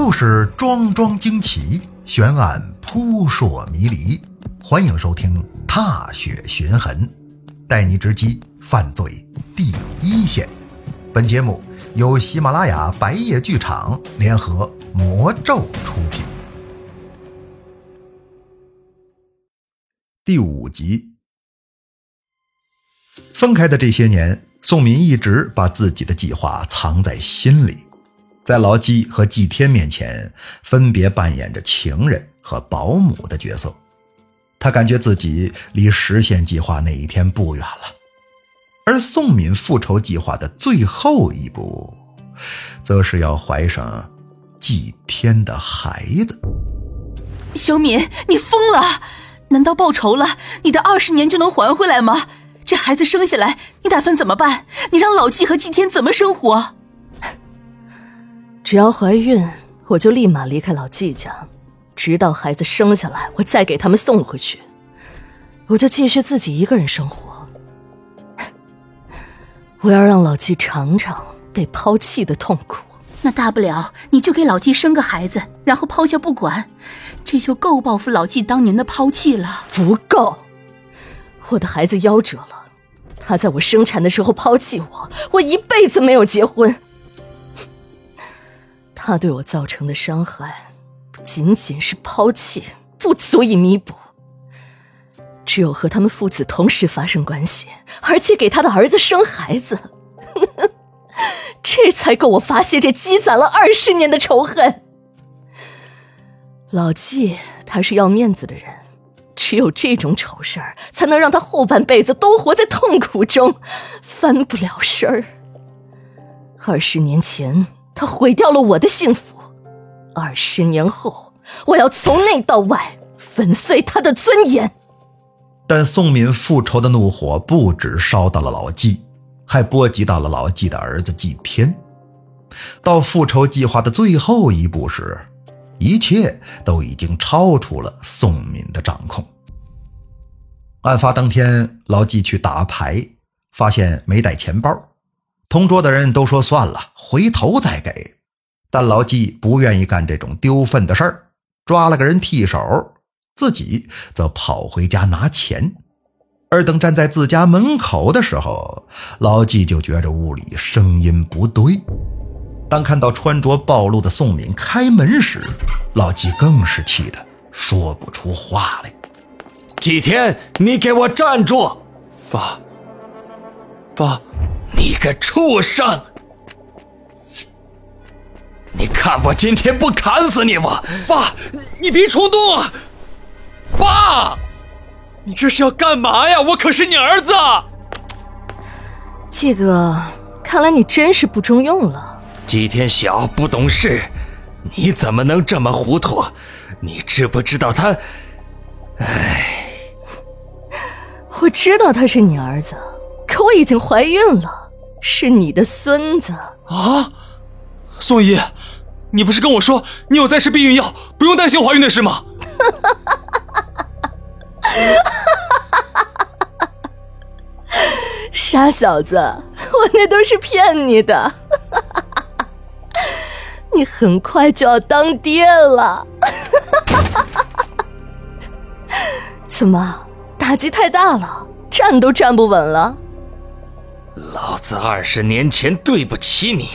故事桩桩惊奇，悬案扑朔迷离。欢迎收听《踏雪寻痕》，带你直击犯罪第一线。本节目由喜马拉雅白夜剧场联合魔咒出品。第五集。分开的这些年，宋敏一直把自己的计划藏在心里。在老纪和祭天面前，分别扮演着情人和保姆的角色。他感觉自己离实现计划那一天不远了。而宋敏复仇计划的最后一步，则是要怀上祭天的孩子。小敏，你疯了？难道报仇了，你的二十年就能还回来吗？这孩子生下来，你打算怎么办？你让老纪和祭天怎么生活？只要怀孕，我就立马离开老季家，直到孩子生下来，我再给他们送回去。我就继续自己一个人生活。我要让老季尝尝被抛弃的痛苦。那大不了你就给老季生个孩子，然后抛下不管，这就够报复老季当年的抛弃了。不够，我的孩子夭折了，他在我生产的时候抛弃我，我一辈子没有结婚。他对我造成的伤害，不仅仅是抛弃，不足以弥补。只有和他们父子同时发生关系，而且给他的儿子生孩子，这才够我发泄这积攒了二十年的仇恨。老纪他是要面子的人，只有这种丑事儿，才能让他后半辈子都活在痛苦中，翻不了身儿。二十年前。他毁掉了我的幸福，二十年后，我要从内到外粉碎他的尊严。但宋敏复仇的怒火不止烧到了老纪，还波及到了老纪的儿子纪天。到复仇计划的最后一步时，一切都已经超出了宋敏的掌控。案发当天，老纪去打牌，发现没带钱包。同桌的人都说算了，回头再给。但老纪不愿意干这种丢份的事儿，抓了个人替手，自己则跑回家拿钱。而等站在自家门口的时候，老纪就觉着屋里声音不对。当看到穿着暴露的宋敏开门时，老纪更是气得说不出话来。几天，你给我站住！爸，爸。你个畜生！你看我今天不砍死你我爸，你别冲动啊！爸，你这是要干嘛呀？我可是你儿子。季哥，看来你真是不中用了。季天晓不懂事，你怎么能这么糊涂？你知不知道他？哎，我知道他是你儿子。可我已经怀孕了，是你的孙子啊！宋姨，你不是跟我说你有在吃避孕药，不用担心怀孕的事吗？傻小子，我那都是骗你的。你很快就要当爹了，怎么打击太大了，站都站不稳了？老子二十年前对不起你，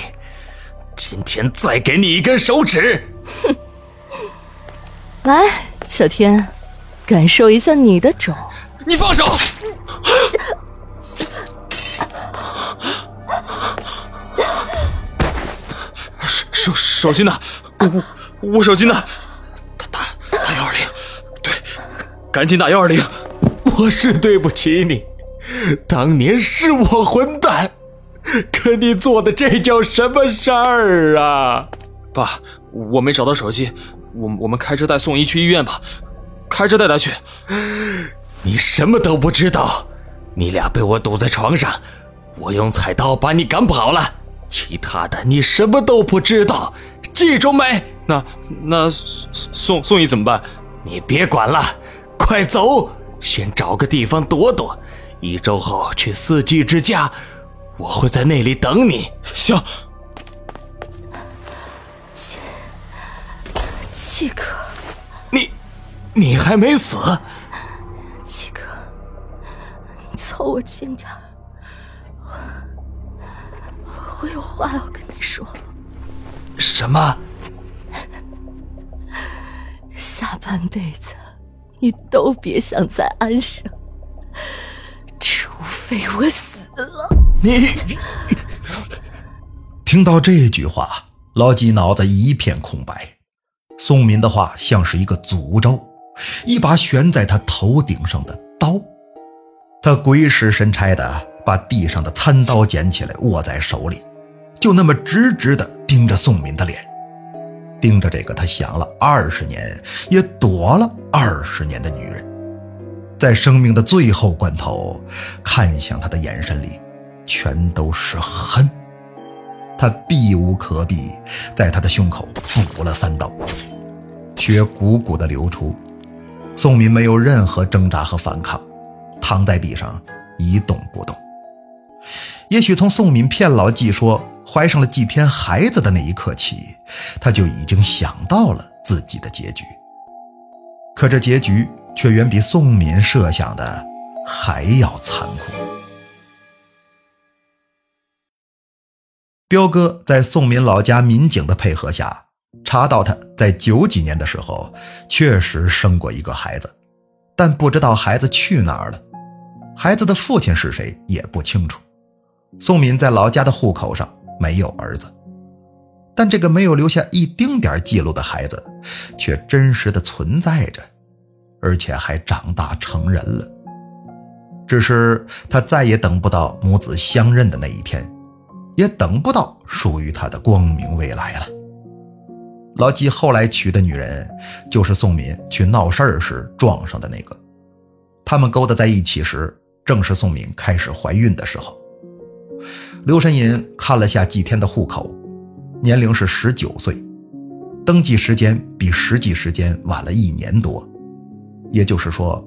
今天再给你一根手指。哼！来，小天，感受一下你的种。你放手！手手手机呢？我我手机呢？打打打幺二零，对，赶紧打幺二零。我是对不起你。当年是我混蛋，可你做的这叫什么事儿啊？爸，我没找到手机，我我们开车带宋姨去医院吧，开车带她去。你什么都不知道，你俩被我堵在床上，我用菜刀把你赶跑了，其他的你什么都不知道，记住没？那那宋宋姨怎么办？你别管了，快走，先找个地方躲躲。一周后去四季之家，我会在那里等你。行。七七哥，你，你还没死？七哥，你凑我近点儿，我我有话要跟你说。什么？下半辈子你都别想再安生，我死了。你听到这句话，老纪脑子一片空白。宋敏的话像是一个诅咒，一把悬在他头顶上的刀。他鬼使神差的把地上的餐刀捡起来，握在手里，就那么直直的盯着宋敏的脸，盯着这个他想了二十年，也躲了二十年的女人，在生命的最后关头，看向他的眼神里，全都是恨。他避无可避，在他的胸口补了三刀，血汩汩的流出。宋敏没有任何挣扎和反抗，躺在地上一动不动。也许从宋敏骗老纪说怀上了祭天孩子的那一刻起，他就已经想到了自己的结局。可这结局却远比宋敏设想的还要残酷。彪哥在宋敏老家民警的配合下，查到他在九几年的时候确实生过一个孩子，但不知道孩子去哪儿了，孩子的父亲是谁也不清楚。宋敏在老家的户口上没有儿子，但这个没有留下一丁点记录的孩子，却真实的存在着，而且还长大成人了。只是他再也等不到母子相认的那一天。也等不到属于他的光明未来了。老纪后来娶的女人，就是宋敏去闹事儿时撞上的那个。他们勾搭在一起时，正是宋敏开始怀孕的时候。刘神隐看了下祭天的户口，年龄是十九岁，登记时间比实际时间晚了一年多，也就是说，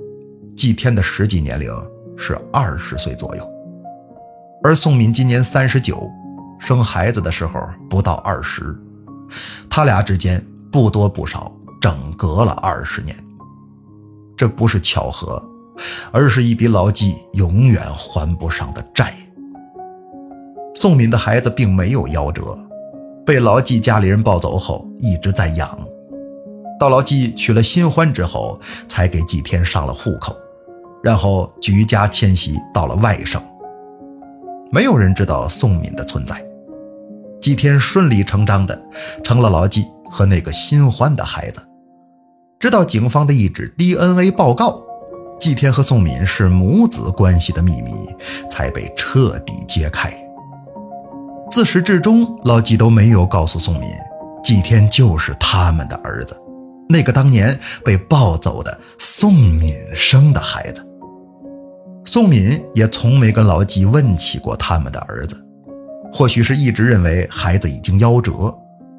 祭天的实际年龄是二十岁左右。而宋敏今年三十九，生孩子的时候不到二十，他俩之间不多不少，整隔了二十年。这不是巧合，而是一笔老纪永远还不上的债。宋敏的孩子并没有夭折，被老纪家里人抱走后一直在养，到老纪娶了新欢之后，才给祭天上了户口，然后举家迁徙到了外省。没有人知道宋敏的存在，祭天顺理成章的成了老纪和那个新欢的孩子。直到警方的一纸 DNA 报告，祭天和宋敏是母子关系的秘密才被彻底揭开。自始至终，老纪都没有告诉宋敏，祭天就是他们的儿子，那个当年被抱走的宋敏生的孩子。宋敏也从没跟老纪问起过他们的儿子，或许是一直认为孩子已经夭折，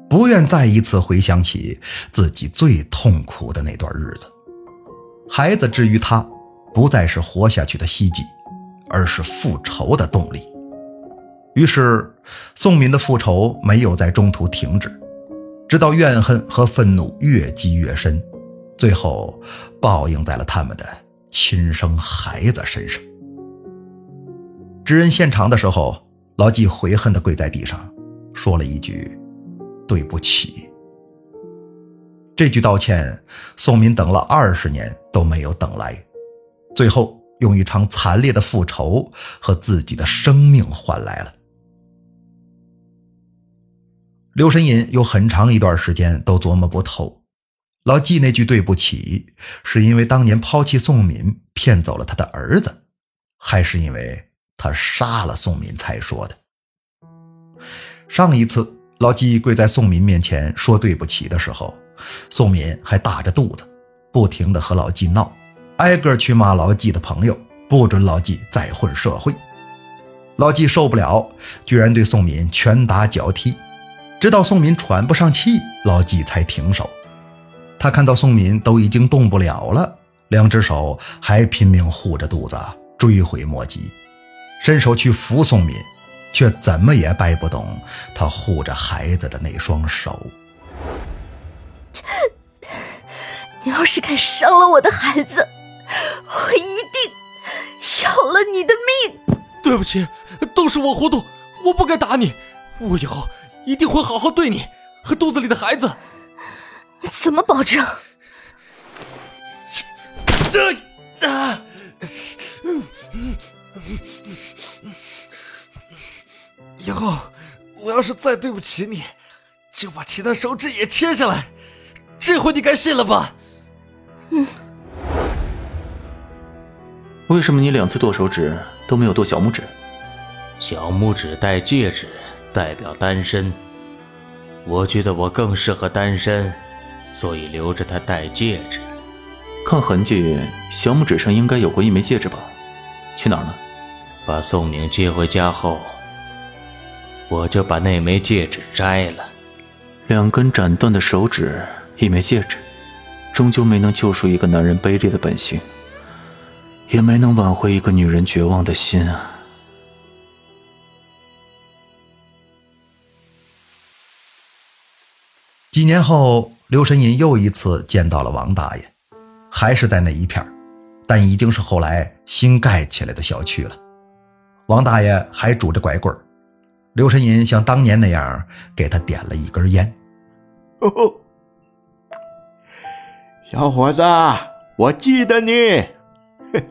不愿再一次回想起自己最痛苦的那段日子。孩子至于他，不再是活下去的希冀，而是复仇的动力。于是，宋敏的复仇没有在中途停止，直到怨恨和愤怒越积越深，最后报应在了他们的。亲生孩子身上，知人现场的时候，老纪悔恨地跪在地上，说了一句：“对不起。”这句道歉，宋敏等了二十年都没有等来，最后用一场惨烈的复仇和自己的生命换来了。刘神隐有很长一段时间都琢磨不透。老纪那句对不起，是因为当年抛弃宋敏，骗走了他的儿子，还是因为他杀了宋敏才说的？上一次老纪跪在宋敏面前说对不起的时候，宋敏还大着肚子，不停的和老纪闹，挨个去骂老纪的朋友，不准老纪再混社会。老纪受不了，居然对宋敏拳打脚踢，直到宋敏喘不上气，老纪才停手。他看到宋敏都已经动不了了，两只手还拼命护着肚子，追悔莫及，伸手去扶宋敏，却怎么也掰不动他护着孩子的那双手。你要是敢伤了我的孩子，我一定要了你的命！对不起，都是我糊涂，我不该打你，我以后一定会好好对你和肚子里的孩子。你怎么保证？啊！以后我要是再对不起你，就把其他手指也切下来。这回你该信了吧？嗯。为什么你两次剁手指都没有剁小拇指？小拇指戴戒指代表单身，我觉得我更适合单身，所以留着它戴戒指。看痕迹，小拇指上应该有过一枚戒指吧？去哪儿了？把宋明接回家后，我就把那枚戒指摘了。两根斩断的手指，一枚戒指，终究没能救赎一个男人卑劣的本性，也没能挽回一个女人绝望的心啊！几年后，刘神隐又一次见到了王大爷。还是在那一片但已经是后来新盖起来的小区了。王大爷还拄着拐棍刘神隐像当年那样给他点了一根烟。哦，小伙子，我记得你，嘿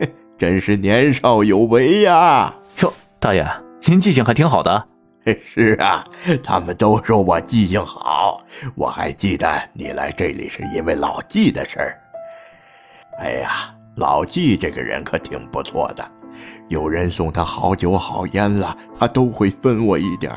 嘿，真是年少有为呀！哟，大爷，您记性还挺好的。是啊，他们都说我记性好。我还记得你来这里是因为老纪的事儿。哎呀，老纪这个人可挺不错的，有人送他好酒好烟了，他都会分我一点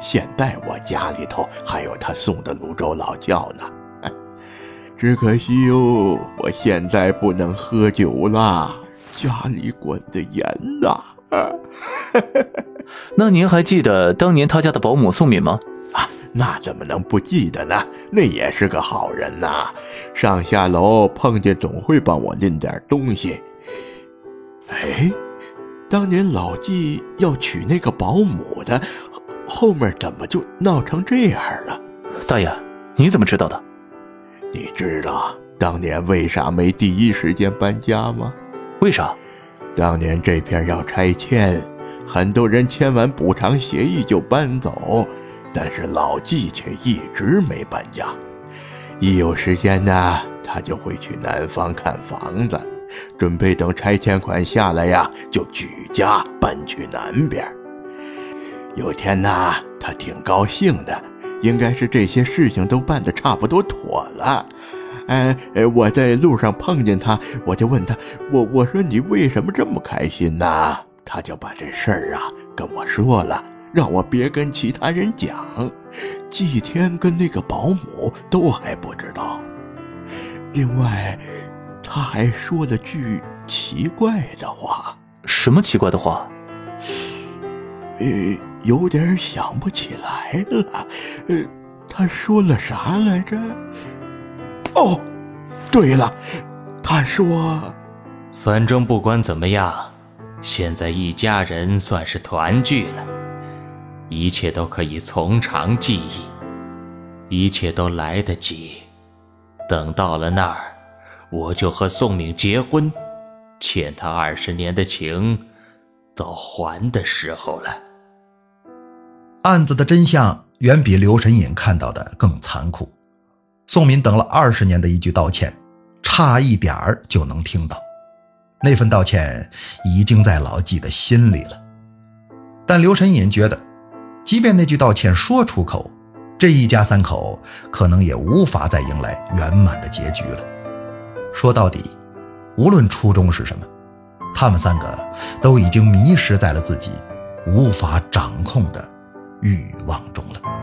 现在我家里头还有他送的泸州老窖呢。只可惜哟，我现在不能喝酒了，家里管得严呐。那您还记得当年他家的保姆宋敏吗？啊那怎么能不记得呢？那也是个好人呐，上下楼碰见总会帮我拎点东西。哎，当年老纪要娶那个保姆的，后面怎么就闹成这样了？大爷，你怎么知道的？你知道当年为啥没第一时间搬家吗？为啥？当年这片要拆迁，很多人签完补偿协议就搬走。但是老季却一直没搬家，一有时间呢，他就会去南方看房子，准备等拆迁款下来呀，就举家搬去南边。有天呢，他挺高兴的，应该是这些事情都办得差不多妥了。哎哎，我在路上碰见他，我就问他，我我说你为什么这么开心呢？他就把这事儿啊跟我说了。让我别跟其他人讲，祭天跟那个保姆都还不知道。另外，他还说了句奇怪的话。什么奇怪的话？呃，有点想不起来了。呃，他说了啥来着？哦，对了，他说，反正不管怎么样，现在一家人算是团聚了。一切都可以从长计议，一切都来得及。等到了那儿，我就和宋敏结婚，欠他二十年的情，到还的时候了。案子的真相远比刘神隐看到的更残酷。宋敏等了二十年的一句道歉，差一点儿就能听到，那份道歉已经在老纪的心里了。但刘神隐觉得。即便那句道歉说出口，这一家三口可能也无法再迎来圆满的结局了。说到底，无论初衷是什么，他们三个都已经迷失在了自己无法掌控的欲望中了。